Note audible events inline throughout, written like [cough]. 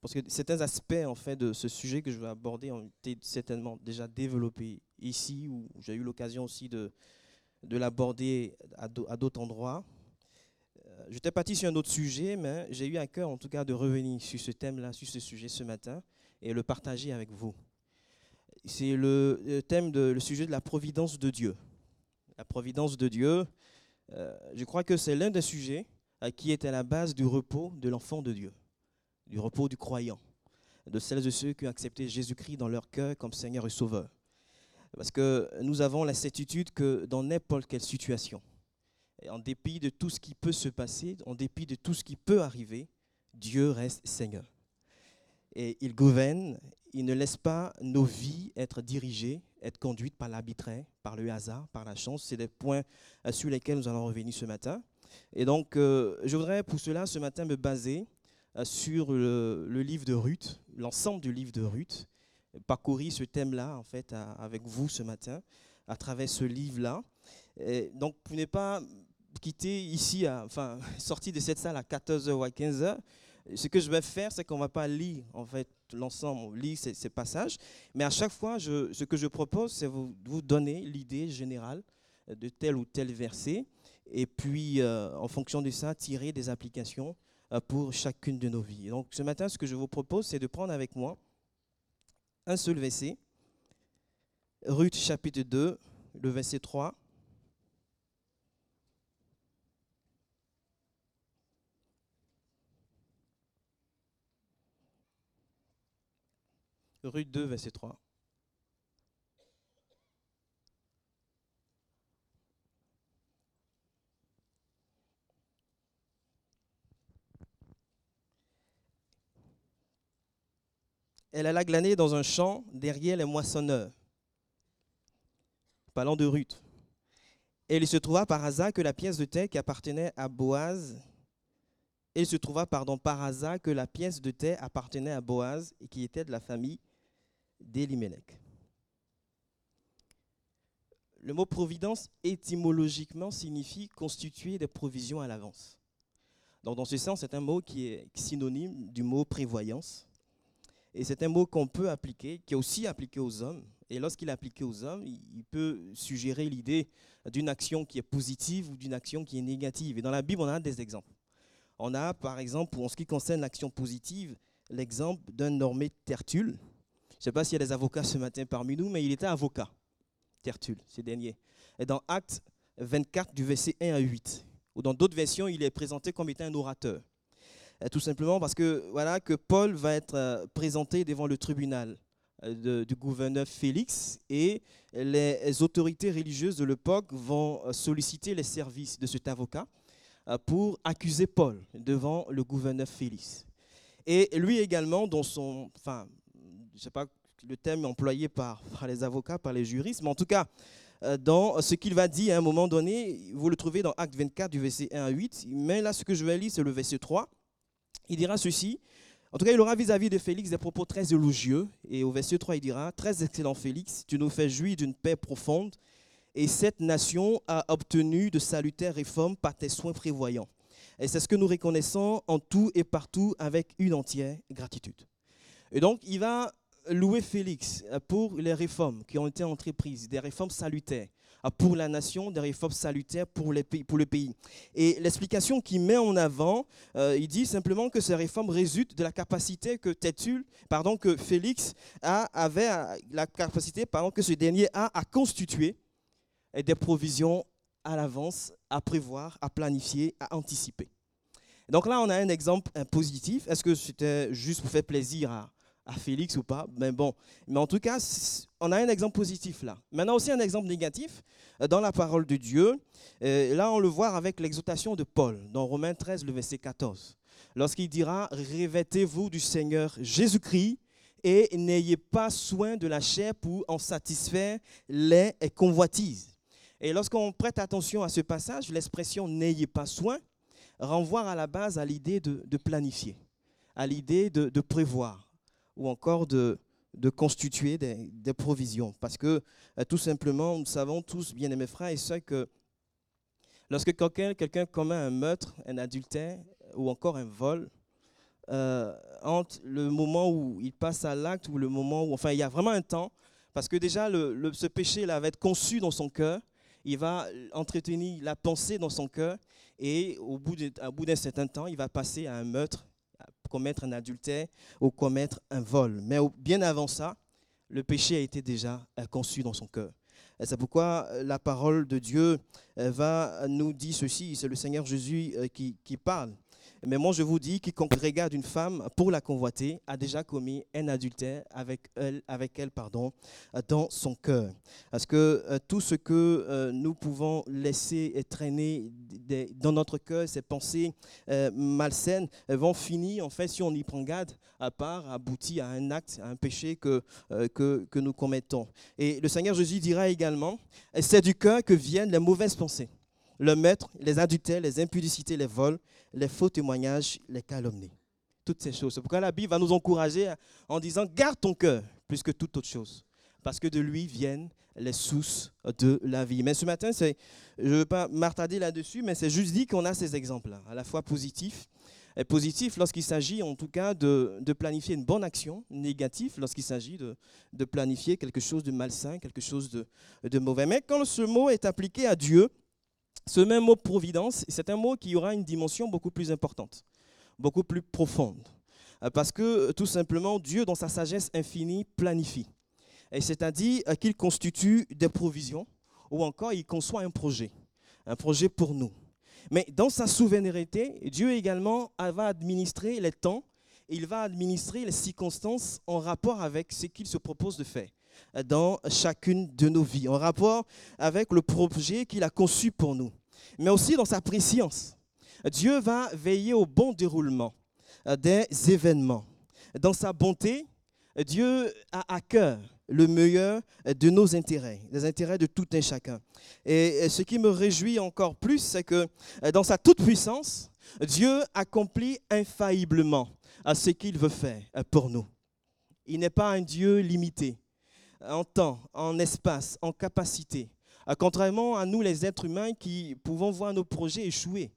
parce que certains aspects en fait de ce sujet que je vais aborder ont été certainement déjà développés ici, où j'ai eu l'occasion aussi de, de l'aborder à d'autres endroits. Euh, j'étais parti sur un autre sujet, mais j'ai eu à cœur en tout cas de revenir sur ce thème-là, sur ce sujet ce matin, et le partager avec vous. C'est le, thème, de, le sujet de la providence de Dieu. La providence de Dieu, euh, je crois que c'est l'un des sujets qui est à la base du repos de l'enfant de Dieu du repos du croyant, de celles et ceux qui ont accepté Jésus-Christ dans leur cœur comme Seigneur et Sauveur. Parce que nous avons la certitude que dans n'importe quelle situation, en dépit de tout ce qui peut se passer, en dépit de tout ce qui peut arriver, Dieu reste Seigneur. Et il gouverne, il ne laisse pas nos vies être dirigées, être conduites par l'arbitraire, par le hasard, par la chance. C'est des points sur lesquels nous allons revenir ce matin. Et donc, euh, je voudrais pour cela ce matin me baser euh, sur le, livre de Ruth, l'ensemble du livre de Ruth, parcourir ce thème-là en fait avec vous ce matin à travers ce livre-là. Donc, vous n'êtes pas quitté ici, enfin, [laughs] sorti de cette salle à 14h ou à 15h. Ce que je vais faire, c'est qu'on ne va pas lire en fait l'ensemble, lire ces, ces, passages, mais à chaque fois, ce que je propose, c'est vous, vous donner l'idée générale de tel ou tel verset, et puis euh, en fonction de ça, tirer des applications euh, pour chacune de nos vies. Donc ce matin, ce que je vous propose, c'est de prendre avec moi un seul verset, Ruth chapitre 2, le verset 3. Ruth 2, verset 3. Elle alla glaner dans un champ derrière les moissonneurs. Parlant de Ruth. Et il se trouva par hasard que la pièce de qui appartenait à Boaz, et se trouva par hasard que la pièce de appartenait à Boaz et qui était de la famille d'Elimelech. Le mot providence étymologiquement signifie constituer des provisions à l'avance. Donc dans ce sens, c'est un mot qui est synonyme du mot prévoyance. Et c'est un mot qu'on peut appliquer, qui est aussi appliqué aux hommes. Et lorsqu'il est appliqué aux hommes, il peut suggérer l'idée d'une action qui est positive ou d'une action qui est négative. Et dans la Bible, on a des exemples. On a, par exemple, en ce qui concerne l'action positive, l'exemple d'un normé Tertulle. Je ne sais pas s'il y a des avocats ce matin parmi nous, mais il était avocat, Tertulle, ce dernier. Et dans Acte 24, du verset 1 à 8, ou dans d'autres versions, il est présenté comme étant un orateur. Euh, tout simplement parce que, voilà, que Paul va être euh, présenté devant le tribunal euh, du gouverneur Félix et les autorités religieuses de l'époque vont solliciter les services de cet avocat pour accuser Paul devant le gouverneur Félix. Et lui également, dans son, enfin, je sais pas le thème employé par, par, les avocats, par les juristes, mais en tout cas, dans ce qu'il va dire à un moment donné, vous le trouvez dans Acte 24 du verset 1 à 8, mais là ce que je vais lire c'est le verset 3 il dira ceci. En tout cas, il aura vis-à-vis de Félix des propos très élogieux. Et au verset 3, il dira, Très excellent Félix, tu nous fais jouir d'une paix profonde, et cette nation a obtenu de salutaires réformes par tes soins prévoyants. Et c'est ce que nous reconnaissons en tout et partout avec une entière gratitude. Et donc, il va louer Félix pour les réformes qui ont été entreprises, des réformes salutaires pour la nation, des réformes salutaires pour, le pays. Et l'explication qu'il met en avant, euh, il dit simplement que ces réformes résultent de la capacité que Tétul, pardon, que Félix a, avait, la capacité, pardon, que ce dernier a à constituer des provisions à l'avance, à prévoir, à planifier, à anticiper. Donc là, on a un exemple positif. Est-ce que c'était juste pour faire plaisir à, à Félix ou pas. Mais bon, mais en tout cas, on a un exemple positif là. Maintenant aussi un exemple négatif euh, dans la parole de Dieu. Et là, on le voit avec l'exhortation de Paul dans Romains 13, le verset 14. Lorsqu'il dira, revêtez-vous du Seigneur Jésus-Christ et n'ayez pas soin de la chair pour en satisfaire les convoitises. Et lorsqu'on prête attention à ce passage, l'expression n'ayez pas soin renvoie à la base à l'idée de, planifier, à l'idée de prévoir ou encore de, constituer des, provisions. Parce que euh, tout simplement, nous savons tous, bien aimés frères et sœurs, que lorsque quelqu'un commet un meurtre, un adultère ou encore un vol, euh, entre le moment où il passe à l'acte ou le moment où, enfin, il y a vraiment un temps, parce que déjà, ce péché-là va être conçu dans son cœur, il va entretenir la pensée dans son cœur, et au bout d'un certain temps, il va passer à un meurtre, commettre un adultère ou commettre un vol. Mais bien avant ça, le péché a été déjà euh, conçu dans son cœur. C'est pourquoi euh, la parole de Dieu euh, va nous dire ceci, c'est le Seigneur Jésus qui, qui parle. Mais moi, je vous dis, quiconque regarde une femme pour la convoiter a déjà commis un adultère avec elle, pardon, dans son cœur. Parce que euh, tout ce que euh, nous pouvons laisser traîner dans notre cœur, ces pensées euh, malsaines, vont finir, en fait, si on y prend garde, à part aboutir à un acte, à un péché que, que, que nous commettons. Et le Seigneur Jésus dira également, c'est du cœur que viennent les mauvaises pensées le maître, les adultères, les impudicités, les vols, les faux témoignages, les calomnies. Toutes ces choses. C'est pourquoi la Bible va nous encourager en disant garde ton cœur plus que toute autre chose. Parce que de lui viennent les sources de la vie. Mais ce matin, je ne veux pas m'attarder là-dessus, mais c'est juste dit qu'on a ces exemples-là, à la fois positifs et positifs lorsqu'il s'agit en tout cas de, planifier une bonne action, négatif lorsqu'il s'agit de, planifier quelque chose de malsain, quelque chose de mauvais. Mais quand ce mot est appliqué à Dieu, ce même mot providence, c'est un mot qui aura une dimension beaucoup plus importante, beaucoup plus profonde. Euh, parce que tout simplement, Dieu, dans sa sagesse infinie, planifie. Et c'est-à-dire euh, qu'il constitue des provisions ou encore il conçoit un projet, un projet pour nous. Mais dans sa souveraineté, Dieu également va administrer les temps, il va administrer les circonstances en rapport avec ce qu'il se propose de faire dans chacune de nos vies, en rapport avec le projet qu'il a conçu pour nous, mais aussi dans sa préscience. Dieu va veiller au bon déroulement euh, des événements. Dans sa bonté, Dieu a à cœur le meilleur de nos intérêts, les intérêts de tout un chacun. Et ce qui me réjouit encore plus, c'est que euh, dans sa toute-puissance, Dieu accomplit infailliblement ce qu'il veut faire pour nous. Il n'est pas un Dieu limité en temps, en espace, en capacité. Euh, contrairement à nous, les êtres humains, qui pouvons voir nos projets échouer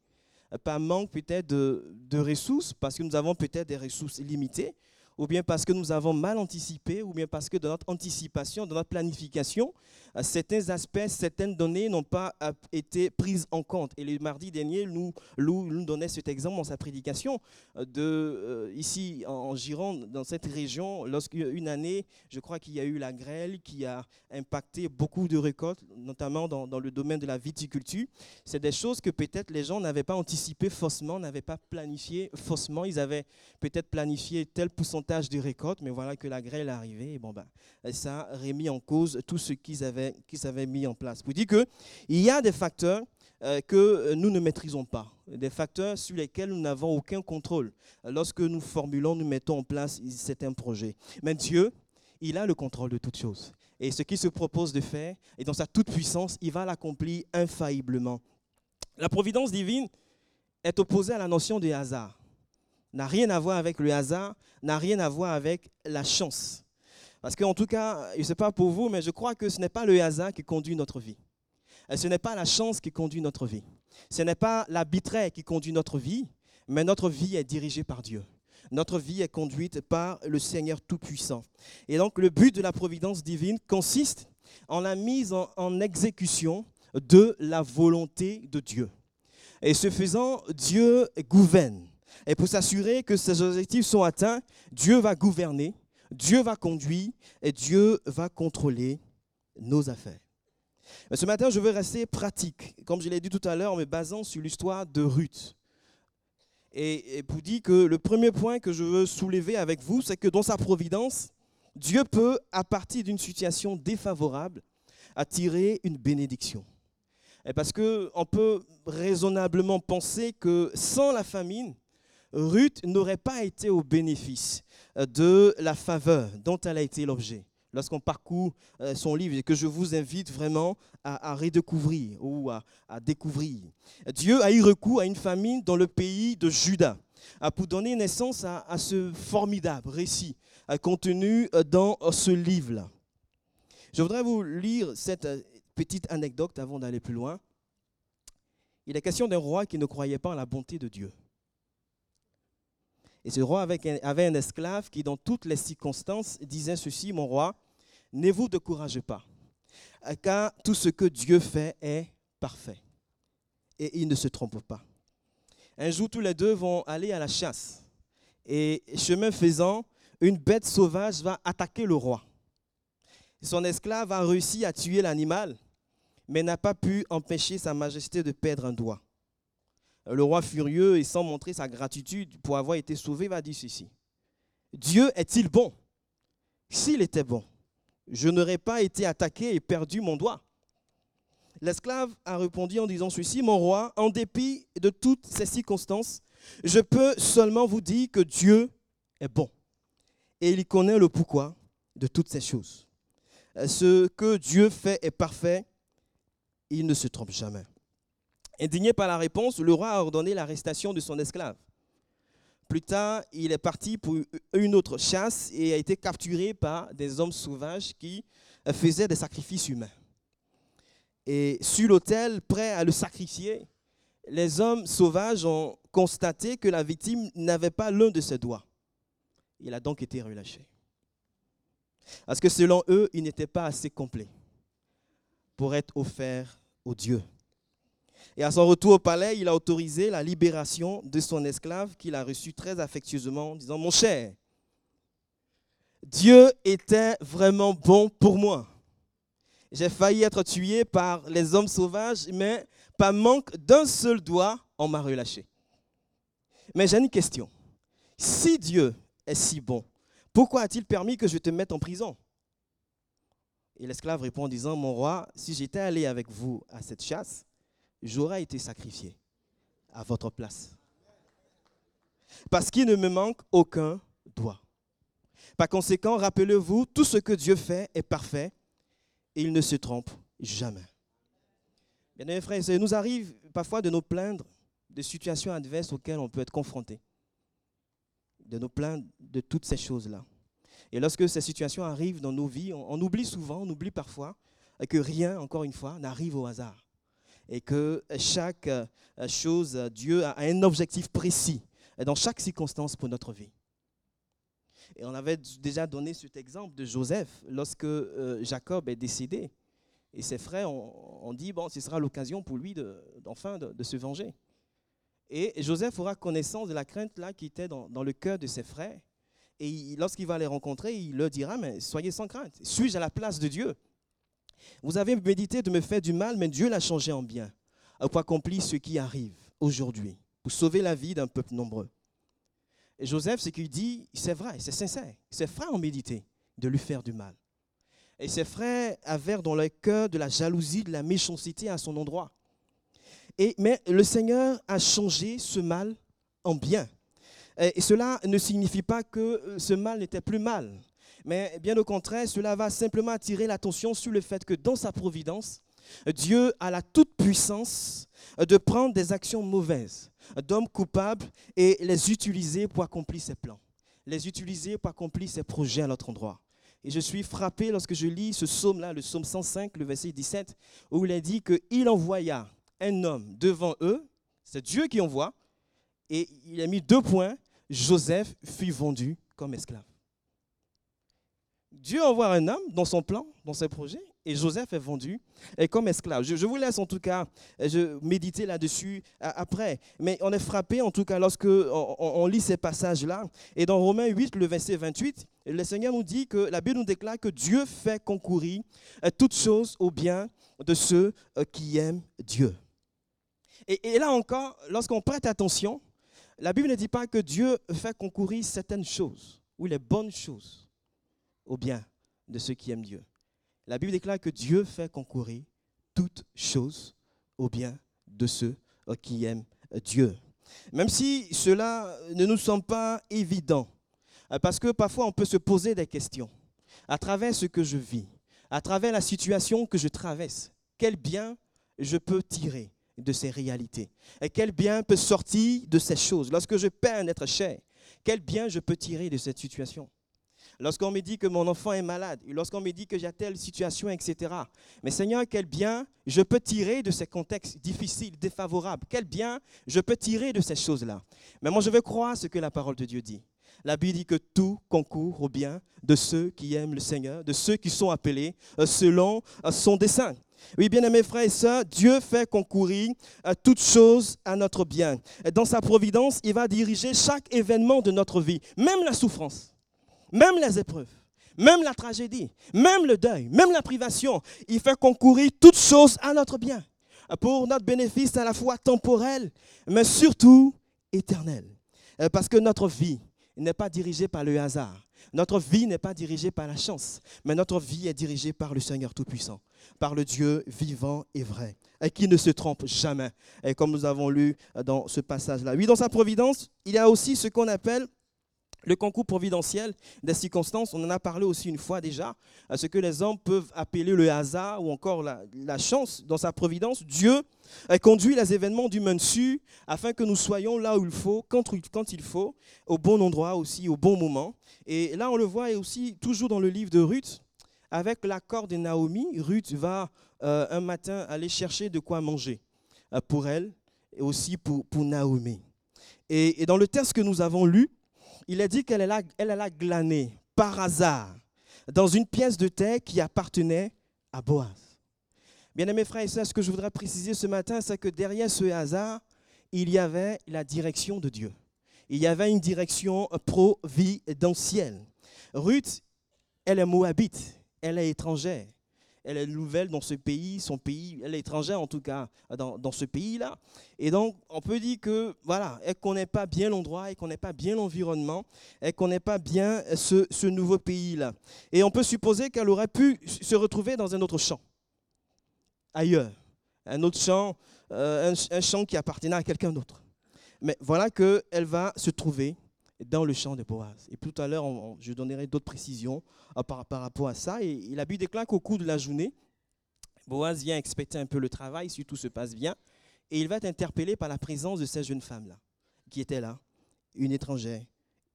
euh, par manque peut-être de, ressources, parce que nous avons peut-être des ressources limitées, ou bien parce que nous avons mal anticipé, ou bien parce que dans notre anticipation, dans notre planification, certains aspects, certaines données n'ont pas euh, été prises en compte. Et le mardi dernier, nous, nous donnait cet exemple dans sa prédication euh, de ici en Gironde, dans cette région, lorsqu'une année, je crois qu'il y a eu la grêle qui a impacté beaucoup de récoltes, notamment dans, le domaine de la viticulture. C'est des choses que peut-être les gens n'avaient pas anticipées faussement, n'avaient pas planifié faussement. Ils avaient peut-être planifié tel pourcentage de récoltes, mais voilà que la grêle est arrivée. Et bon, ben, ça a remis en cause tout ce qu'ils avaient s'avait mis en place. Pour dire qu'il y a des facteurs euh, que nous ne maîtrisons pas, des facteurs sur lesquels nous n'avons aucun contrôle lorsque nous formulons, nous mettons en place certains projets. Mais Dieu, il a le contrôle de toutes choses. Et ce qu'il se propose de faire, et dans sa toute-puissance, il va l'accomplir infailliblement. La providence divine est opposée à la notion de hasard. N'a rien à voir avec le hasard, n'a rien à voir avec la chance. Parce qu'en tout cas, je ne sais pas pour vous, mais je crois que ce n'est pas le hasard qui conduit notre vie. Ce n'est pas la chance qui conduit notre vie. Ce n'est pas l'arbitraire qui conduit notre vie, mais notre vie est dirigée par Dieu. Notre vie est conduite par le Seigneur Tout-Puissant. Et donc le but de la providence divine consiste en la mise en, exécution de la volonté de Dieu. Et ce faisant, Dieu gouverne. Et pour s'assurer que ces objectifs sont atteints, Dieu va gouverner Dieu va conduire et Dieu va contrôler nos affaires. Mais ce matin, je veux rester pratique, comme je l'ai dit tout à l'heure, en me basant sur l'histoire de Ruth. Et, pour dire que le premier point que je veux soulever avec vous, c'est que dans sa providence, Dieu peut, à partir d'une situation défavorable, attirer une bénédiction. Et parce qu'on peut raisonnablement penser que sans la famine, Ruth n'aurait pas été au bénéfice euh, de la faveur dont elle a été l'objet. Lorsqu'on parcourt euh, son livre et que je vous invite vraiment à, redécouvrir ou à, découvrir. Dieu a eu recours à une famine dans le pays de Juda pour donner naissance à, ce formidable récit contenu euh, dans ce livre-là. Je voudrais vous lire cette petite anecdote avant d'aller plus loin. Il est question d'un roi qui ne croyait pas en la bonté de Dieu. Et ce roi avait un esclave qui, dans toutes les circonstances, disait ceci, mon roi, ne vous découragez pas, car tout ce que Dieu fait est parfait. Et il ne se trompe pas. Un jour, tous les deux vont aller à la chasse. Et chemin faisant, une bête sauvage va attaquer le roi. Son esclave a réussi à tuer l'animal, mais n'a pas pu empêcher Sa Majesté de perdre un doigt. Le roi furieux et sans montrer sa gratitude pour avoir été sauvé va dire ceci. Dieu est-il bon? S'il était bon, je n'aurais pas été attaqué et perdu mon doigt. L'esclave a répondu en disant ceci, mon roi, en dépit de toutes ces circonstances, je peux seulement vous dire que Dieu est bon. Et il connaît le pourquoi de toutes ces choses. Ce que Dieu fait est parfait, il ne se trompe jamais. Indigné par la réponse, le roi a ordonné l'arrestation de son esclave. Plus tard, il est parti pour une autre chasse et a été capturé par des hommes sauvages qui faisaient des sacrifices humains. Et sur l'autel, prêt à le sacrifier, les hommes sauvages ont constaté que la victime n'avait pas l'un de ses doigts. Il a donc été relâché. Parce que selon eux, il n'était pas assez complet pour être offert au Dieu. Et à son retour au palais, il a autorisé la libération de son esclave qu'il a reçu très affectueusement en disant, mon cher, Dieu était vraiment bon pour moi. J'ai failli être tué par les hommes sauvages, mais par manque d'un seul doigt, on m'a relâché. Mais j'ai une question. Si Dieu est si bon, pourquoi a-t-il permis que je te mette en prison? Et l'esclave répond en disant, mon roi, si j'étais allé avec vous à cette chasse, j'aurais été sacrifié à votre place. Parce qu'il ne me manque aucun doigt. Par conséquent, rappelez-vous, tout ce que Dieu fait est parfait et il ne se trompe jamais. Bien aimés frères, il nous arrive parfois de nous plaindre de situations adverses auxquelles on peut être confronté, de nous plaindre de toutes ces choses-là. Et lorsque ces situations arrivent dans nos vies, on oublie souvent, on oublie parfois que rien, encore une fois, n'arrive au hasard et que chaque euh, chose, Dieu a un objectif précis dans chaque circonstance pour notre vie. Et on avait déjà donné cet exemple de Joseph lorsque euh, Jacob est décédé. Et ses frères ont, dit, bon, ce sera l'occasion pour lui d'enfin de, se venger. Et Joseph aura connaissance de la crainte là qui était dans, dans le cœur de ses frères. Et lorsqu'il va les rencontrer, il leur dira, mais soyez sans crainte. Suis-je à la place de Dieu? Vous avez médité de me faire du mal, mais Dieu l'a changé en bien, pour accomplir ce qui arrive aujourd'hui, pour sauver la vie d'un peuple nombreux? Et Joseph, ce qu'il dit, c'est vrai, c'est sincère. Ses frères ont médité de lui faire du mal. Et ses frères avaient dans leur cœur de la jalousie, de la méchanceté à son endroit. Et, mais le Seigneur a changé ce mal en bien. Et cela ne signifie pas que ce mal n'était plus mal. Mais bien au contraire, cela va simplement attirer l'attention sur le fait que dans sa providence, Dieu a la toute-puissance de prendre des actions mauvaises d'hommes coupables et les utiliser pour accomplir ses plans, les utiliser pour accomplir ses projets à notre endroit. Et je suis frappé lorsque je lis ce psaume-là, le psaume 105, le verset 17, où il est dit qu'il envoya un homme devant eux, c'est Dieu qui envoie, et il a mis deux points, Joseph fut vendu comme esclave. Dieu envoie un homme dans son plan, dans ses projets, et Joseph est vendu comme esclave. Je, vous laisse en tout cas méditer là-dessus après. Mais on est frappé en tout cas lorsque on, lit ces passages-là. Et dans Romains 8, le verset 28, le Seigneur nous dit que la Bible nous déclare que Dieu fait concourir euh, toutes choses au bien de ceux euh, qui aiment Dieu. Et, et là encore, lorsqu'on prête attention, la Bible ne dit pas que Dieu fait concourir certaines choses ou les bonnes choses au bien de ceux qui aiment Dieu. La Bible déclare que Dieu fait concourir toutes choses au bien de ceux euh, qui aiment euh, Dieu. Même si cela ne nous semble pas évident, euh, parce que parfois on peut se poser des questions. À travers ce que je vis, à travers la situation que je traverse, quel bien je peux tirer de ces réalités? Et quel bien peut sortir de ces choses? Lorsque je perds un être cher, quel bien je peux tirer de cette situation? Lorsqu'on me dit que mon enfant est malade, lorsqu'on me dit que j'ai telle situation, etc. Mais Seigneur, quel bien je peux tirer de ces contextes difficiles, défavorables? Quel bien je peux tirer de ces choses-là? Mais moi, je veux croire ce que la parole de Dieu dit. La Bible dit que tout concourt au bien de ceux qui aiment le Seigneur, de ceux qui sont appelés euh, selon euh, son dessein. Oui, bien aimés frères et sœurs, Dieu fait concourir à toutes choses à notre bien. Dans sa providence, il va diriger chaque événement de notre vie, même la souffrance, même les épreuves, même la tragédie, même le deuil, même la privation. Il fait concourir toutes choses à notre bien, pour notre bénéfice à la fois temporel, mais surtout éternel. Euh, parce que notre vie n'est pas dirigée par le hasard. Notre vie n'est pas dirigée par la chance, mais notre vie est dirigée par le Seigneur Tout-Puissant par le Dieu vivant et vrai, et qui ne se trompe jamais, et comme nous avons lu dans ce passage-là. Oui, dans sa providence, il y a aussi ce qu'on appelle le concours providentiel des circonstances, on en a parlé aussi une fois déjà, à ce que les hommes peuvent appeler le hasard ou encore la, chance dans sa providence. Dieu conduit les événements du dessus afin que nous soyons là où il faut, quand, quand il faut, au bon endroit aussi, au bon moment. Et là, on le voit aussi toujours dans le livre de Ruth, avec l'accord de Naomi, Ruth va euh, un matin aller chercher de quoi manger euh, pour elle et aussi pour, pour Naomi. Et, dans le texte que nous avons lu, il est dit qu'elle a glané par hasard dans une pièce de terre qui appartenait à Boaz. Bien aimés frères et sœurs, ce que je voudrais préciser ce matin, c'est que derrière ce hasard, il y avait la direction de Dieu. Il y avait une direction providentielle. Ruth, elle est moabite elle est étrangère. Elle est nouvelle dans ce pays, son pays, elle est étrangère en tout cas dans, ce pays-là. Et donc, on peut dire que, voilà, elle ne connaît pas bien l'endroit, elle ne connaît pas bien l'environnement, elle ne connaît pas bien ce, nouveau pays-là. Et on peut supposer qu'elle aurait pu se retrouver dans un autre champ, ailleurs. Un autre champ, euh, un, un champ qui appartenait à quelqu'un d'autre. Mais voilà qu'elle va se trouver dans le champ de Boaz. Et tout à l'heure, je donnerai d'autres précisions euh, par, rapport à ça. Et, la Bible déclare qu'au cours de la journée, Boaz vient expecter un peu le travail, si tout se passe bien, et il va être interpellé par la présence de cette jeune femme-là, qui était là, une étrangère,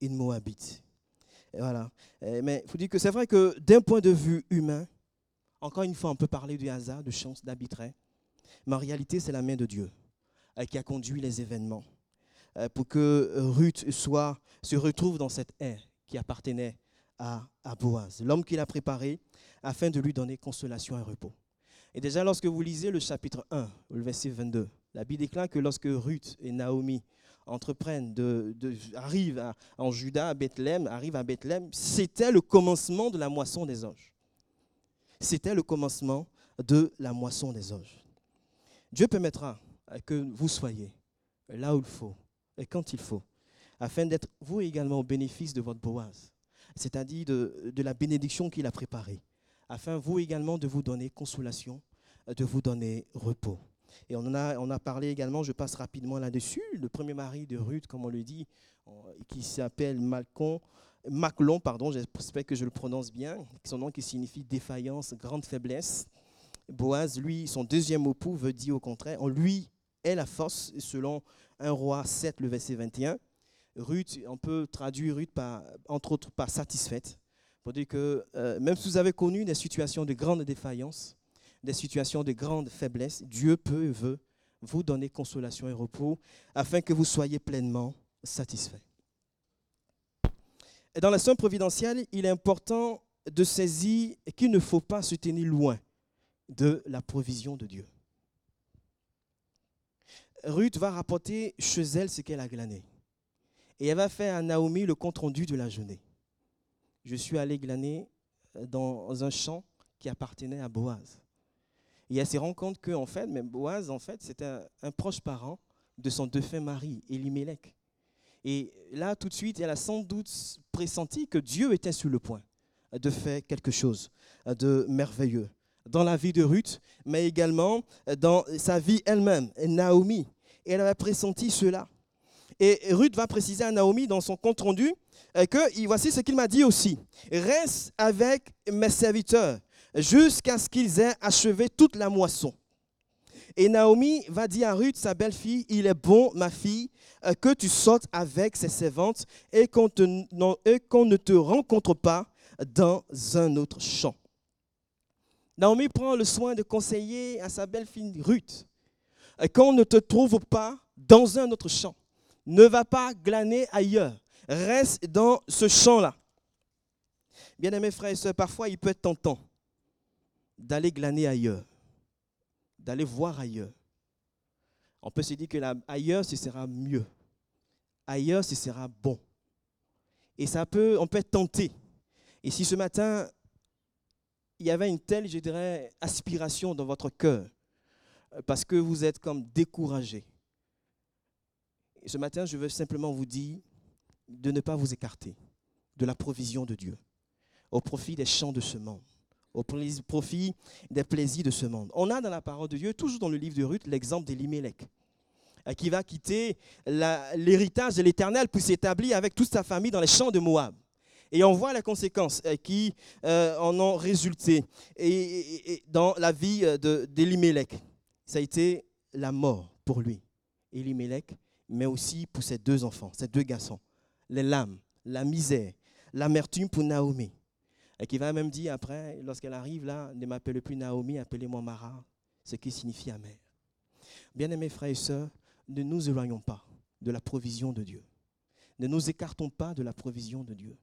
une Moabite. voilà. Mais il faut dire que c'est vrai que d'un point de vue humain, encore une fois, on peut parler du hasard, de chance, d'arbitraire, mais en réalité, c'est la main de Dieu euh, qui a conduit les événements. Euh, pour que Ruth soit, se retrouve dans cette ère qui appartenait à, à Boaz, l'homme qu'il a préparé afin de lui donner consolation et repos. Et déjà, lorsque vous lisez le chapitre 1, le verset 22, la Bible déclare que lorsque Ruth et Naomi entreprennent de, arrivent en Juda, à Bethléem, arrivent à Bethléem, c'était le commencement de la moisson des anges. C'était le commencement de la moisson des anges. Dieu permettra que vous soyez là où il faut, et quand il faut, afin d'être vous également au bénéfice de votre Boaz, c'est-à-dire de, la bénédiction qu'il a préparée, afin vous également de vous donner consolation, de vous donner repos. Et on en a, on a parlé également, je passe rapidement là-dessus, le premier mari de Ruth, comme on le dit, qui s'appelle Malcon, Maclon, pardon, j'espère que je le prononce bien, son nom qui signifie défaillance, grande faiblesse. Boaz, lui, son deuxième époux veut dire au contraire, en lui est la force, selon 1 roi 7, le verset 21. Ruth, on peut traduire Ruth par, entre autres par satisfaite, pour dire que euh, même si vous avez connu des situations de grande défaillance, des situations de grande faiblesse, Dieu peut et veut vous donner consolation et repos afin que vous soyez pleinement satisfait. Dans la somme providentielle, il est important de saisir qu'il ne faut pas se tenir loin de la provision de Dieu. Ruth va rapporter chez elle ce qu'elle a glané. Et elle va faire à Naomi le compte-rendu de la journée. Je suis allé glaner dans un champ qui appartenait à Boaz. Et elle se rend compte que, en fait, même Boaz, en fait, c'était un, proche parent de son défunt mari, Elimelech. Et là, tout de suite, elle a sans doute pressenti que Dieu était sur le point de faire quelque chose de merveilleux dans la vie de Ruth, mais également dans sa vie elle-même, Naomi. Et elle avait pressenti cela. Et Ruth va préciser à Naomi dans son compte rendu euh, que voici ce qu'il m'a dit aussi. Reste avec mes serviteurs jusqu'à ce qu'ils aient achevé toute la moisson. Et Naomi va dire à Ruth, sa belle-fille, il est bon, ma fille, euh, que tu sortes avec ses servantes et qu'on ne te rencontre pas dans un autre champ. Naomi prend le soin de conseiller à sa belle-fille Ruth, euh, qu'on ne te trouve pas dans un autre champ. Ne va pas glaner ailleurs. Reste dans ce champ-là. Bien aimés frères et sœurs, parfois il peut être tentant d'aller glaner ailleurs, d'aller voir ailleurs. On peut se dire que là, ailleurs, ce sera mieux. Ailleurs, ce sera bon. Et ça peut, on peut être tenté. Et si ce matin, il y avait une telle, je dirais, aspiration dans votre cœur, parce que vous êtes comme découragé. Ce matin, je veux simplement vous dire de ne pas vous écarter de la provision de Dieu au profit des champs de ce monde, au profit des plaisirs de ce monde. On a dans la parole de Dieu, toujours dans le livre de Ruth, l'exemple d'Elimelech, euh, qui va quitter l'héritage de l'Éternel pour s'établir avec toute sa famille dans les champs de Moab. Et on voit les conséquences euh, qui euh, en ont résulté dans la vie d'Elimelech. Ça a été la mort pour lui, Elimelech, mais aussi pour ses deux enfants, ses deux garçons. Les lames, la misère, l'amertume pour Naomi. Et qui va même dire après, lorsqu'elle arrive là, ne m'appelez plus Naomi, appelez-moi Mara, ce qui signifie amère. Bien-aimés frères et sœurs, ne nous éloignons pas de la provision de Dieu. Ne nous écartons pas de la provision de Dieu.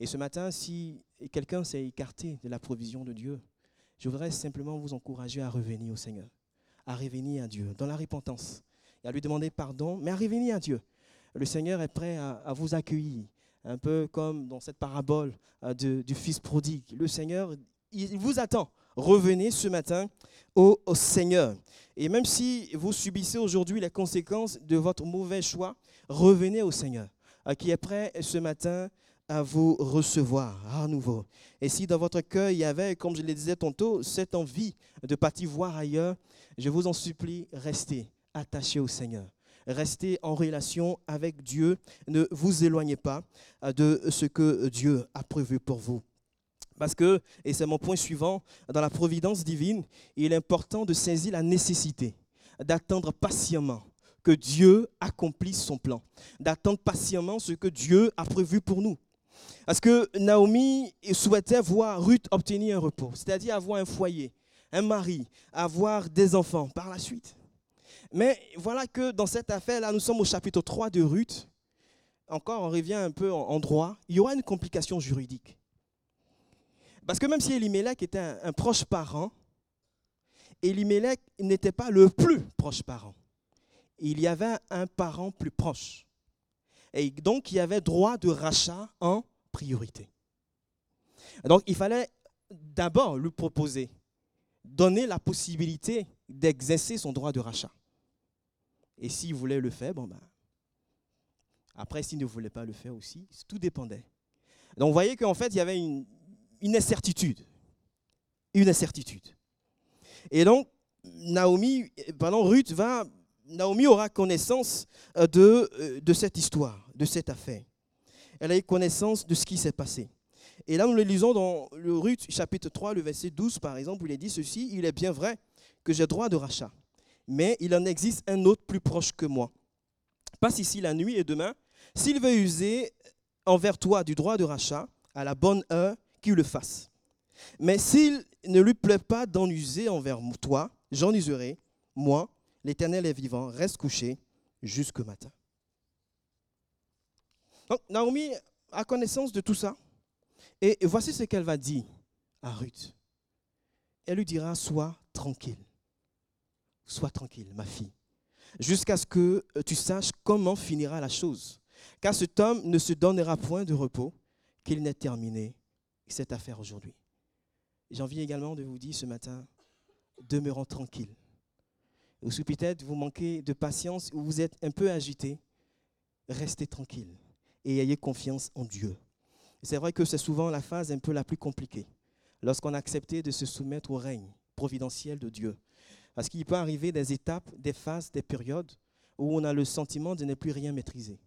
Et ce matin, si quelqu'un s'est écarté de la provision de Dieu, je voudrais simplement vous encourager à revenir au Seigneur, à revenir à Dieu dans la repentance et à lui demander pardon, mais à revenir à Dieu. Le Seigneur est prêt à, vous accueillir un peu comme dans cette parabole euh, du fils prodigue. Le Seigneur, il vous attend. Revenez ce matin au, Seigneur. Et même si vous subissez aujourd'hui les conséquences de votre mauvais choix, revenez au Seigneur, euh, qui est prêt ce matin à vous recevoir à nouveau. Et si dans votre cœur il y avait, comme je le disais tantôt, cette envie de partir voir ailleurs, je vous en supplie, restez attachés au Seigneur. Restez en relation avec Dieu. Ne vous éloignez pas euh, de ce que Dieu a prévu pour vous. Parce que, et c'est mon point suivant, dans la providence divine, il est important de saisir la nécessité d'attendre patiemment que Dieu accomplisse son plan, d'attendre patiemment ce que Dieu a prévu pour nous. Parce que Naomi souhaitait voir Ruth obtenir un repos, c'est-à-dire avoir un foyer, un mari, avoir des enfants par la suite. Mais voilà que dans cette affaire-là, nous sommes au chapitre 3 de Ruth. Encore, on revient un peu en droit. Il y aura une complication juridique. Parce que même si Elimelech était un, proche parent, Elimelech n'était pas le plus proche parent. Il y avait un parent plus proche. Et donc, il y avait droit de rachat en priorité. Donc, il fallait d'abord lui proposer, donner la possibilité d'exercer son droit de rachat. Et s'il voulait le faire, bon ben. Après, s'il ne voulait pas le faire aussi, tout dépendait. Donc, vous voyez qu'en fait, il y avait une, incertitude. Une incertitude. Et donc, Naomi, pardon, Ruth va, Naomi aura connaissance euh, de, euh, de cette histoire, de cette affaire. Elle a eu connaissance de ce qui s'est passé. Et là, nous le lisons dans le Ruth chapitre 3, le verset 12, par exemple, où il est dit ceci, il est bien vrai que j'ai droit de rachat mais il en existe un autre plus proche que moi. Passe ici la nuit et demain, s'il veut user envers toi du droit de rachat, à la bonne heure, qu'il le fasse. Mais s'il ne lui plaît pas d'en user envers toi, j'en userai, moi, l'Éternel est vivant, reste couché jusqu'au matin. Donc, Naomi a connaissance de tout ça. Et voici ce qu'elle va dire à Ruth. Elle lui dira, sois tranquille. Sois tranquille, ma fille, jusqu'à ce que euh, tu saches comment finira la chose. Car cet homme ne se donnera point de repos qu'il n'ait terminé cette affaire aujourd'hui. J'ai envie également de vous dire ce matin, demeurons tranquille. Ou si peut-être vous manquez de patience ou vous êtes un peu agité, restez tranquille et ayez confiance en Dieu. C'est vrai que c'est souvent la phase un peu la plus compliquée, lorsqu'on a de se soumettre au règne providentiel de Dieu. Parce qu'il peut arriver des étapes, des phases, des périodes où on a le sentiment de ne plus rien maîtriser,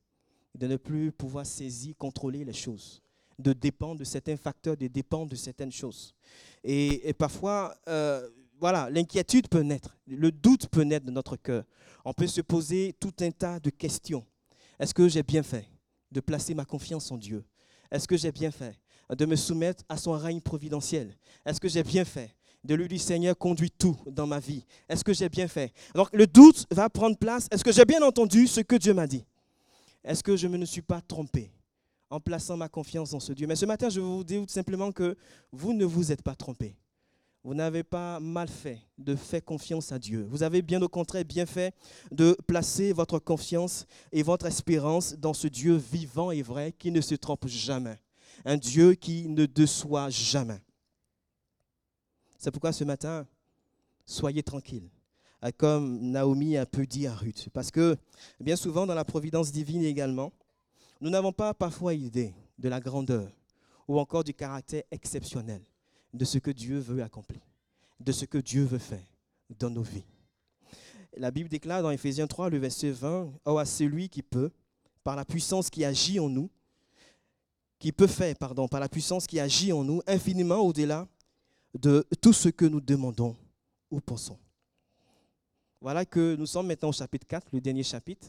de ne plus pouvoir saisir, contrôler les choses, de dépendre de certains facteurs, de dépendre de certaines choses. Et, parfois, euh, voilà, l'inquiétude peut naître, le doute peut naître de notre cœur. On peut se poser tout un tas de questions. Est-ce que j'ai bien fait de placer ma confiance en Dieu? Est-ce que j'ai bien fait de me soumettre à son règne providentiel? Est-ce que j'ai bien fait de lui dire Seigneur, conduis tout dans ma vie? Est-ce que j'ai bien fait? Donc le doute va prendre place. Est-ce que j'ai bien entendu ce que Dieu m'a dit? Est-ce que je ne me suis pas trompé en plaçant ma confiance en ce Dieu? Mais ce matin, je vous dis simplement que vous ne vous êtes pas trompé. Vous n'avez pas mal fait de faire confiance à Dieu. Vous avez bien au contraire bien fait de placer votre confiance et votre espérance dans ce Dieu vivant et vrai qui ne se trompe jamais. Un Dieu qui ne déçoit jamais. C'est pourquoi ce matin, soyez tranquille. Comme Naomi a peu dit à Ruth. Parce que bien souvent dans la providence divine également, nous n'avons pas parfois idée de la grandeur ou encore du caractère exceptionnel de ce que Dieu veut accomplir, de ce que Dieu veut faire dans nos vies. La Bible déclare dans Éphésiens 3, le verset 20, Oh à celui qui peut, par la puissance qui agit en nous, qui peut faire, pardon, par la puissance qui agit en nous, infiniment au-delà de tout ce que nous demandons ou pensons. Voilà que nous sommes maintenant au chapitre 4, le dernier chapitre.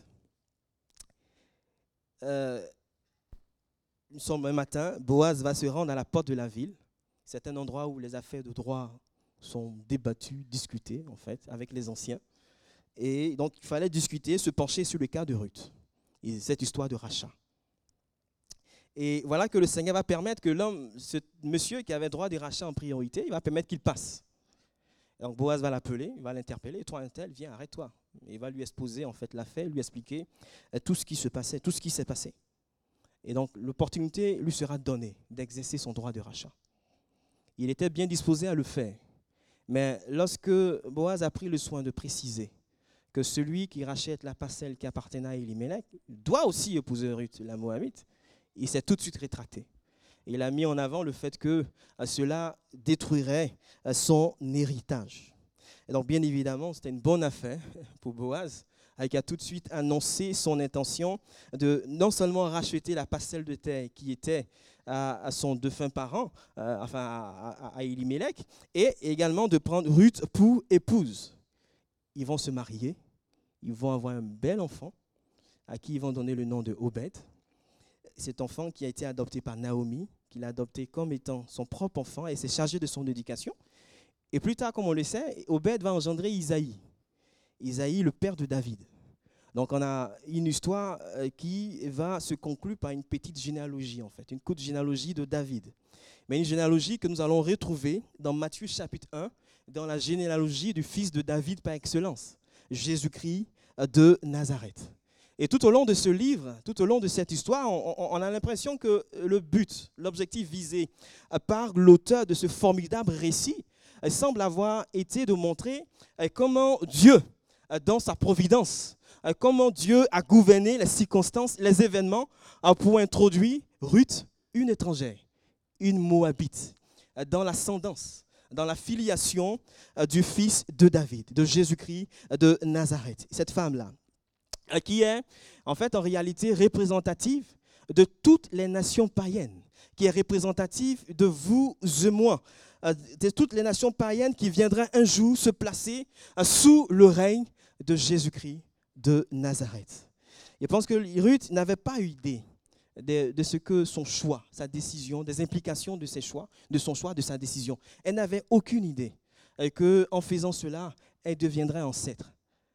Euh, nous sommes un matin, Boaz va se rendre à la porte de la ville. C'est un endroit où les affaires de droit sont débattues, discutées, en fait, avec les anciens. Et donc, il fallait discuter, se pencher sur le cas de Ruth, et cette histoire de rachat. Et voilà que le Seigneur va permettre que l'homme, ce monsieur qui avait droit des rachats en priorité, il va permettre qu'il passe. donc Boaz va l'appeler, il va l'interpeller, toi un tel, viens, arrête-toi. Il va lui exposer en fait l'affaire, lui expliquer euh, tout ce qui se passait, tout ce qui s'est passé. Et donc l'opportunité lui sera donnée d'exercer son droit de rachat il était bien disposé à le faire. Mais lorsque Boaz a pris le soin de préciser que celui qui rachète la parcelle qui appartenait à Elimelech doit aussi épouser Ruth, la Moabite, il s'est tout de suite rétracté. Il a mis en avant le fait que euh, cela détruirait euh, son héritage. Et donc, bien évidemment, c'était une bonne affaire [laughs] pour Boaz, qui a tout de suite annoncé son intention de non seulement racheter la parcelle de terre qui était à, son défunt parent, euh, enfin à, à, et également de prendre Ruth pour épouse. Ils vont se marier, ils vont avoir un bel enfant, à qui ils vont donner le nom de Obed. Cet enfant qui a été adopté par Naomi, qu'il a adopté comme étant son propre enfant et s'est chargé de son éducation. Et plus tard, comme on le sait, Obed va engendrer Isaïe. Isaïe, le père de David. Donc on a une histoire euh, qui va se conclure par une petite généalogie, en fait, une courte généalogie de David. Mais une généalogie que nous allons retrouver dans Matthieu chapitre 1, dans la généalogie du fils de David par excellence, Jésus-Christ euh, de Nazareth. Et tout au long de ce livre, tout au long de cette histoire, on, a l'impression que le but, l'objectif visé euh, par l'auteur de ce formidable récit semble avoir été de montrer comment Dieu, dans sa providence, euh, comment Dieu a gouverné les circonstances, les événements euh, pour introduire Ruth, une étrangère, une Moabite, euh, dans l'ascendance, dans la filiation du fils de David, de Jésus-Christ de Nazareth. Cette femme-là, qui est en fait en réalité représentative de toutes les nations païennes, qui est représentative de vous et moi, de toutes les nations païennes qui viendraient un jour se placer sous le règne de Jésus-Christ de Nazareth. Je pense que Ruth n'avait pas eu idée de, ce que son choix, sa décision, des implications de ses choix, de son choix, de sa décision. Elle n'avait aucune idée que en faisant cela, elle deviendrait ancêtre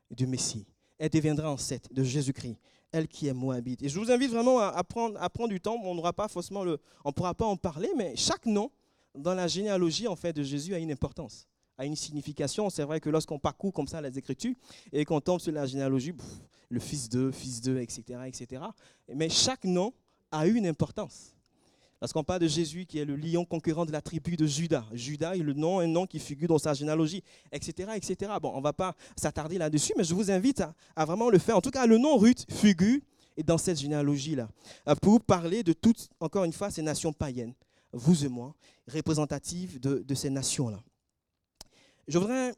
du Messie. Elle deviendrait ancêtre de Jésus-Christ, elle qui est moabite. Et je vous invite vraiment à, prendre, à prendre du temps. On n'aura pas forcément le, on pourra pas en parler, mais chaque nom dans la généalogie en fait de Jésus a une importance a une signification. C'est vrai que lorsqu'on parcourt comme ça les Écritures et qu'on tombe sur la généalogie, le fils de, fils de, etc., etc. Mais chaque nom a une importance. Lorsqu'on parle de Jésus qui est le lion concurrent de la tribu de Judas, Judas est le nom, un nom qui figure dans sa généalogie, etc., etc. Bon, on ne va pas s'attarder là-dessus, mais je vous invite à, vraiment le faire. En tout cas, le nom Ruth figure dans cette généalogie-là, pour parler de toutes, encore une fois, ces nations païennes, vous et moi, représentatives de ces nations-là. Je voudrais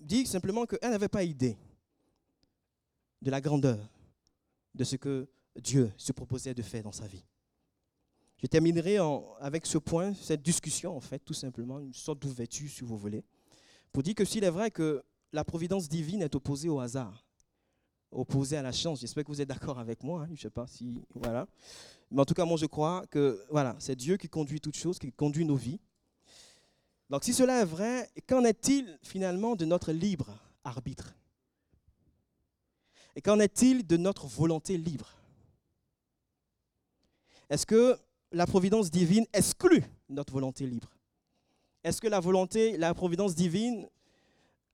dire simplement qu'elle n'avait pas idée de la grandeur de ce que Dieu se proposait de faire dans sa vie. Je terminerai avec ce point, cette discussion, en fait, tout simplement, une sorte d'ouverture, si vous voulez, pour dire que s'il est vrai que la providence divine est opposée au hasard, opposée à la chance, j'espère que vous êtes d'accord avec moi, hein, je ne sais pas si... Voilà. Mais en tout cas, moi je crois que voilà, c'est Dieu qui conduit toutes choses, qui conduit nos vies. Donc si cela est vrai, qu'en est-il finalement de notre libre arbitre? Et qu'en est-il de notre volonté libre? Est-ce que la providence divine exclut notre volonté libre? Est-ce que la volonté, la providence divine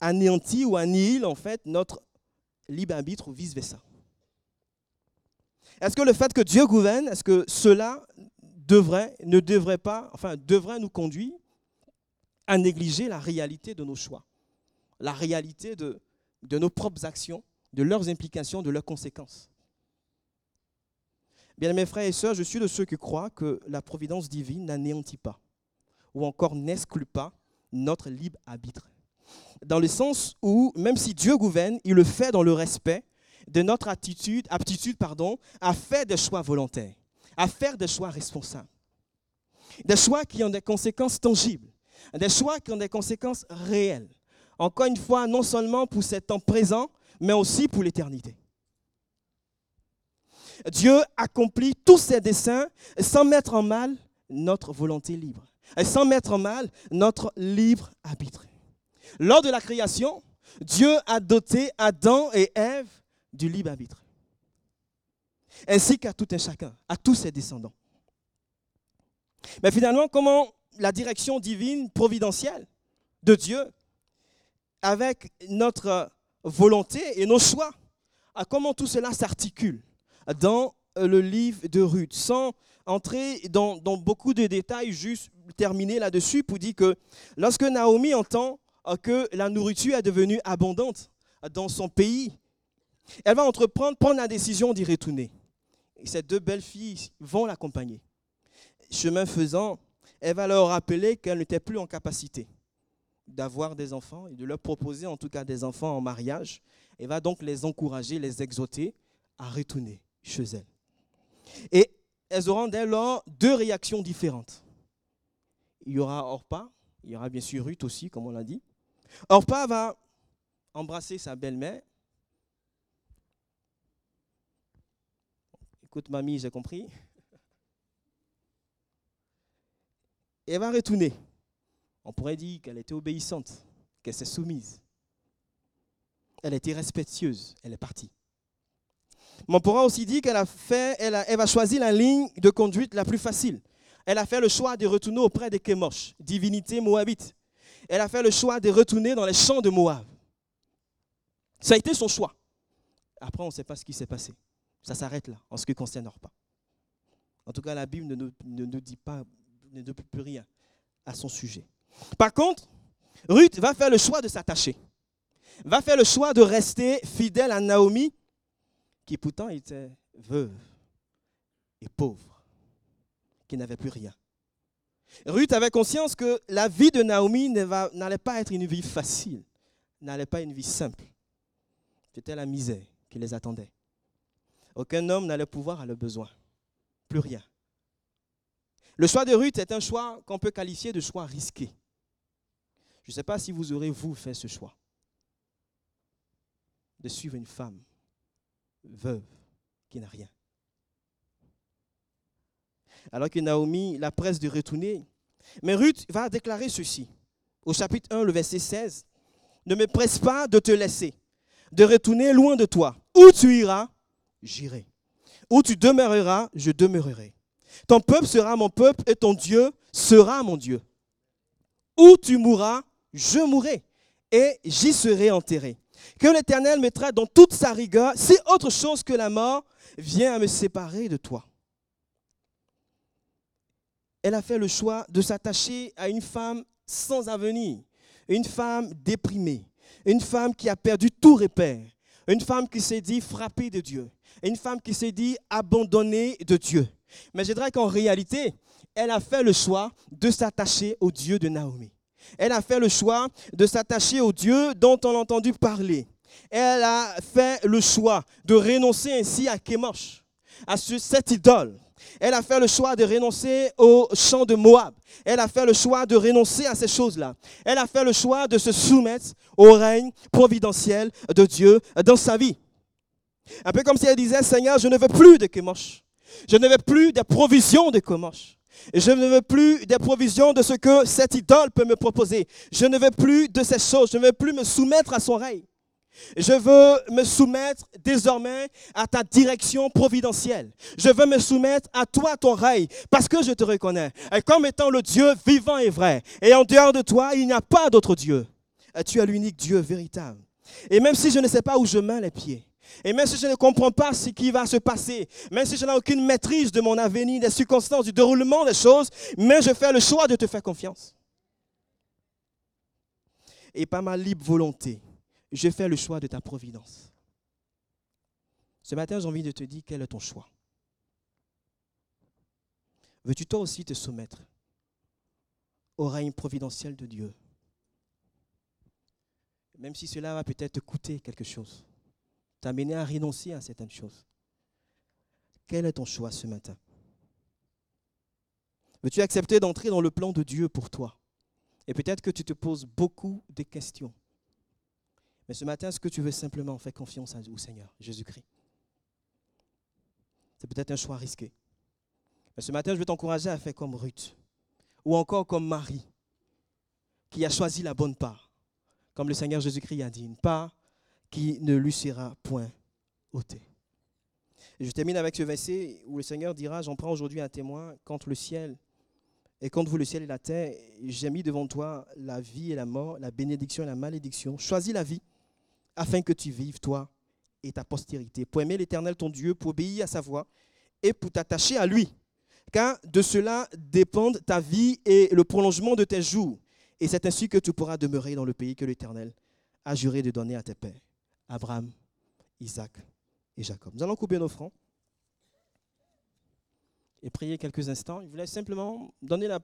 anéantit ou annihile en fait notre libre arbitre ou vice-versa? Est-ce que le fait que Dieu gouverne, est-ce que cela devrait, ne devrait pas, enfin devrait nous conduire à négliger la réalité de nos choix, la réalité de, de nos propres actions, de leurs implications, de leurs conséquences. Bien, mes frères et sœurs, je suis de ceux qui croient que la providence divine n'anéantit pas ou encore n'exclut pas notre libre arbitre. Dans le sens où, même si Dieu gouverne, il le fait dans le respect de notre attitude, aptitude pardon, à faire des choix volontaires, à faire des choix responsables. Des choix qui ont des conséquences tangibles, des choix qui ont des conséquences réelles. Encore une fois, non seulement pour cet temps présent, mais aussi pour l'éternité. Dieu accomplit tous ses desseins sans mettre en mal notre volonté libre, sans mettre en mal notre libre arbitre. Lors de la création, Dieu a doté Adam et Ève du libre arbitre, ainsi qu'à tout un chacun, à tous ses descendants. Mais finalement, comment la direction divine, providentielle de Dieu, avec notre volonté et nos choix, à comment tout cela s'articule dans le livre de Ruth, sans entrer dans, beaucoup de détails, juste terminer là-dessus pour dire que lorsque Naomi entend que la nourriture est devenue abondante dans son pays, elle va entreprendre, prendre la décision d'y retourner. Et ces deux belles filles vont l'accompagner. Chemin faisant, elle va leur rappeler qu'elle n'était plus en capacité d'avoir des enfants et de leur proposer en tout cas des enfants en mariage. Elle va donc les encourager, les exhorter à retourner chez elle. Et elles auront dès lors deux réactions différentes. Il y aura Orpa, il y aura bien sûr Ruth aussi, comme on l'a dit. Orpa va embrasser sa belle-mère. Écoute, mamie, j'ai compris. Elle va retourner. On pourrait dire qu'elle était obéissante, qu'elle s'est soumise. Elle était respectueuse, elle est partie. Mais on pourra aussi dire qu'elle a fait, elle, la ligne de conduite la plus facile. Elle a fait le choix de retourner auprès des Kémosh, divinité moabite. Elle a fait le choix de retourner dans les champs de Moab. Ça a été son choix. Après, on ne sait pas ce qui s'est passé. Ça s'arrête là, en ce qui concerne Orpa. En tout cas, la Bible ne nous dit pas, ne dit plus rien à son sujet. Par contre, Ruth va faire le choix de s'attacher. Va faire le choix de rester fidèle à Naomi, qui pourtant était veuve et pauvre, qui n'avait plus rien. Ruth avait conscience que la vie de Naomi n'allait pas être une vie facile, n'allait pas être une vie simple. C'était la misère qui les attendait. Aucun homme n'allait pouvoir à leurs besoins. Plus rien. Le choix de Ruth est un choix qu'on peut qualifier de choix risqué. Je ne sais pas si vous aurez, vous, fait ce choix de suivre une femme veuve qui n'a rien. Alors que Naomi la presse de retourner. Mais Ruth va déclarer ceci. Au chapitre 1, le verset 16. Ne me presse pas de te laisser, de retourner loin de toi. Où tu iras, j'irai. Où tu demeureras, je demeurerai. Ton peuple sera mon peuple et ton Dieu sera mon Dieu. Où tu mourras, je mourrai et j'y serai enterré. Que l'Éternel mettra dans toute sa rigueur, si autre chose que la mort vient à me séparer de toi. Elle a fait le choix de s'attacher à une femme sans avenir, une femme déprimée, une femme qui a perdu tout repère, une femme qui s'est dit frappée de Dieu, une femme qui s'est dit abandonnée de Dieu. Mais je dirais qu'en réalité, elle a fait le choix de s'attacher au Dieu de Naomi. Elle a fait le choix de s'attacher au Dieu dont on a entendu parler. Elle a fait le choix de renoncer ainsi à Kémosh, à cette idole, Elle a fait le choix de renoncer au champ de Moab. Elle a fait le choix de renoncer à ces choses-là. Elle a fait le choix de se soumettre au règne providentiel de Dieu dans sa vie. Un peu comme si elle disait, Seigneur, je ne veux plus de Kemosh. Je ne veux plus des provisions de Kemosh. Je ne veux plus des provisions de ce que cette idole peut me proposer. Je ne veux plus de ces choses. Je ne veux plus me soumettre à son règne. Je veux me soumettre désormais à ta direction providentielle. Je veux me soumettre à toi, ton règne, parce que je te reconnais comme étant le Dieu vivant et vrai. Et en dehors de toi, il n'y a pas d'autre Dieu. Tu es l'unique Dieu véritable? Et même si je ne sais pas où je mets les pieds, et même si je ne comprends pas ce qui va se passer, même si je n'ai aucune maîtrise de mon avenir, des circonstances, du déroulement des choses, mais je fais le choix de te faire confiance. Et pas ma libre volonté, je fais le choix de ta providence. Ce matin, j'ai envie de te dire quel est ton choix. Veux-tu toi aussi te soumettre au règne providentiel de Dieu? Même si cela va peut-être te coûter quelque chose t'amener à renoncer à certaines choses. Quel est ton choix ce matin? Veux-tu accepter d'entrer dans le plan de Dieu pour toi? Et peut-être que tu te poses beaucoup de questions. Mais ce matin, est-ce que tu veux simplement faire confiance au Seigneur, Jésus-Christ? C'est peut-être un choix risqué. Mais ce matin, je veux t'encourager à faire comme Ruth, ou encore comme Marie, qui a choisi la bonne part. Comme le Seigneur Jésus-Christ a dit, une part qui ne lui sera point ôté. je termine avec ce verset où le Seigneur dira, j'en prends aujourd'hui un témoin contre le ciel et contre vous le ciel et la terre, j'ai mis devant toi la vie et la mort, la bénédiction et la malédiction. Choisis la vie afin que tu vives, toi et ta postérité, pour aimer l'Éternel ton Dieu, pour obéir à sa voix et pour t'attacher à lui. Car de cela dépendent ta vie et le prolongement de tes jours. Et c'est ainsi que tu pourras demeurer dans le pays que l'Éternel a juré de donner à tes pères. Abraham, Isaac et Jacob. Nous allons couper nos francs et prier quelques instants. Je voulais simplement donner la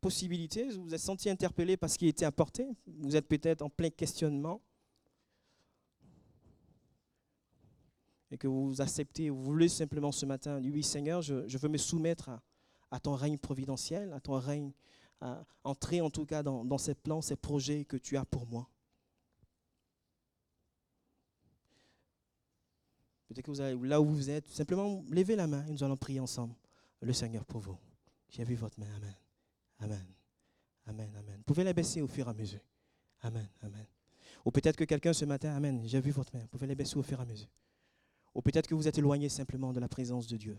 possibilité, vous vous êtes senti interpellé par ce qui était apporté, vous êtes peut-être en plein questionnement, et que vous acceptez, vous voulez simplement ce matin, oui Seigneur, je, veux me soumettre à, ton règne providentiel, à ton règne, entrer en tout cas dans ces plans, ces projets que tu as pour moi. Que vous là où vous êtes, simplement levez la main et nous allons prier ensemble le Seigneur pour vous. J'ai vu votre main. Amen. Amen. Amen. Amen. Vous pouvez la baisser au fur et à mesure. Amen. Amen. Ou peut-être que quelqu'un ce matin, Amen, j'ai vu votre main. Vous pouvez la baisser au fur et à mesure. Ou peut-être que vous êtes éloigné simplement de la présence de Dieu.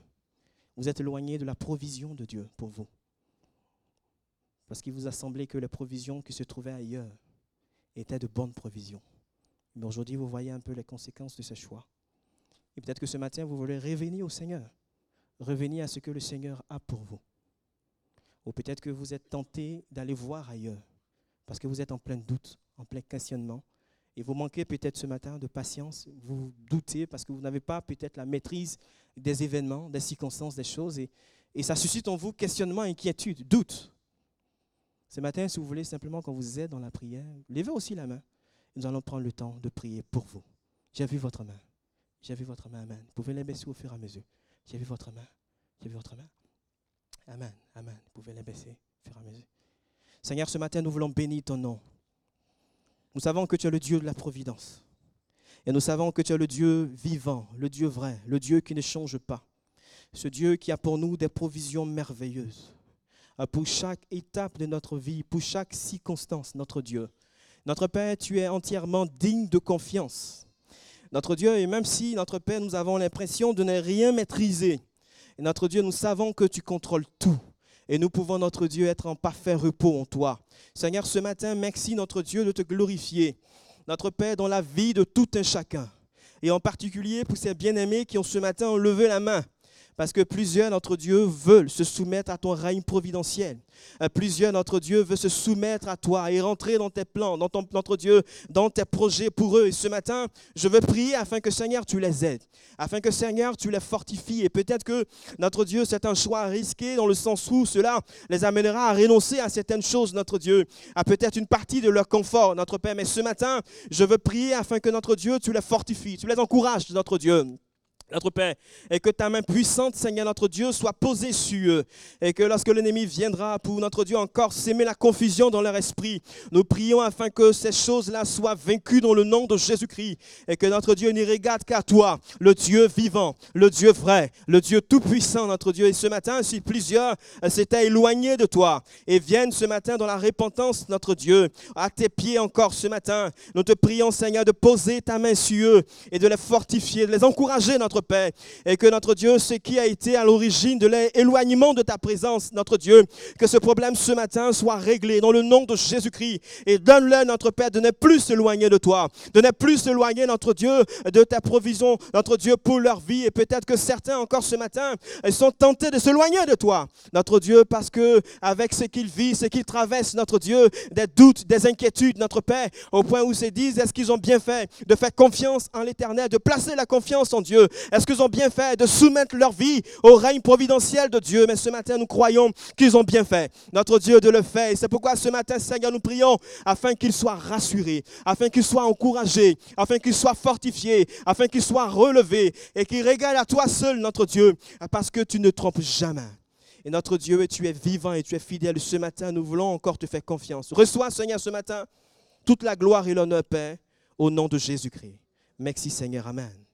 Vous êtes éloigné de la provision de Dieu pour vous. Parce qu'il vous a semblé que les provisions qui se trouvaient ailleurs étaient de bonnes provisions. Mais aujourd'hui, vous voyez un peu les conséquences de ce choix. Et peut-être que ce matin, vous voulez revenir au Seigneur, revenir à ce que le Seigneur a pour vous. Ou peut-être que vous êtes tenté d'aller voir ailleurs, parce que vous êtes en plein doute, en plein questionnement, et vous manquez peut-être ce matin de patience, vous doutez parce que vous n'avez pas peut-être la maîtrise des événements, des circonstances, des choses, et, ça suscite en vous questionnement, inquiétude, doute. Ce matin, si vous voulez simplement quand vous êtes dans la prière, levez aussi la main. Nous allons prendre le temps de prier pour vous. J'ai vu votre main. J'ai vu votre main, Amen. Vous pouvez baisser au fur et à mesure. J'ai vu votre main. J'ai vu votre main. Amen, Amen. Vous pouvez baisser au fur et à mesure. Seigneur, ce matin, nous voulons bénir ton nom. Nous savons que tu es le Dieu de la providence. Et nous savons que tu es le Dieu vivant, le Dieu vrai, le Dieu qui ne change pas. Ce Dieu qui a pour nous des provisions merveilleuses. Pour chaque étape de notre vie, pour chaque circonstance, notre Dieu. Notre Père, tu es entièrement digne de confiance notre Dieu, et même si notre Père, nous avons l'impression de ne rien maîtriser, notre Dieu, nous savons que tu contrôles tout. Et nous pouvons, notre Dieu, être en parfait repos en toi. Seigneur, ce matin, merci, notre Dieu, de te glorifier. Notre Père, dans la vie de tout un chacun. Et en particulier pour ces bien-aimés qui ont ce matin levé la main parce que plusieurs, notre Dieu, veulent se soumettre à ton règne providentiel. Euh, plusieurs, notre Dieu, veut se soumettre à toi et rentrer dans tes plans, dans ton, notre Dieu, dans tes projets pour eux. Et ce matin, je veux prier afin que, Seigneur, tu les aides, afin que, Seigneur, tu les fortifies. Et peut-être que, notre Dieu, c'est un choix risqué dans le sens où cela les amènera à renoncer à certaines choses, notre Dieu, à peut-être une partie de leur confort, notre Père. Mais ce matin, je veux prier afin que, notre Dieu, tu les fortifies, tu les encourages, notre Dieu. Notre Père, et que ta main puissante, Seigneur notre Dieu, soit posée sur eux, et que lorsque l'ennemi viendra pour notre Dieu encore s'aimer la confusion dans leur esprit, nous prions afin que ces choses-là soient vaincues dans le nom de Jésus-Christ, et que notre Dieu n'y regarde qu'à toi, le Dieu vivant, le Dieu vrai, le Dieu tout-puissant, notre Dieu. Et ce matin, si plusieurs s'étaient éloignés de toi et viennent ce matin dans la repentance, notre Dieu, à tes pieds encore ce matin, nous te prions, Seigneur, de poser ta main sur eux et de les fortifier, de les encourager, notre Père, et que notre Dieu, ce qui a été à l'origine de l'éloignement de ta présence, notre Dieu, que ce problème ce matin soit réglé dans le nom de Jésus-Christ. Et donne-leur, notre Père, de ne plus s'éloigner de toi, de ne plus s'éloigner, notre Dieu, de ta provision, notre Dieu, pour leur vie. Et peut-être que certains encore ce matin sont tentés de s'éloigner de toi, notre Dieu, parce que avec ce qu'ils vivent, ce qu'ils traversent, notre Dieu, des doutes, des inquiétudes, notre Père, au point où ils se disent, est-ce qu'ils ont bien fait de faire confiance en l'Éternel, de placer la confiance en Dieu Est-ce qu'ils ont bien fait de soumettre leur vie au règne providentiel de Dieu? Mais ce matin, nous croyons qu'ils ont bien fait, notre Dieu, de le faire. Et c'est pourquoi ce matin, Seigneur, nous prions afin qu'ils soient rassurés, afin qu'ils soient encouragés, afin qu'ils soient fortifiés, afin qu'ils soient relevés et qu'ils regardent à toi seul, notre Dieu, parce que tu ne trompes jamais. Et notre Dieu, tu es vivant et tu es fidèle. Ce matin, nous voulons encore te faire confiance. Reçois, Seigneur, ce matin, toute la gloire et l'honneur, Père, au nom de Jésus-Christ. Merci, Seigneur. Amen.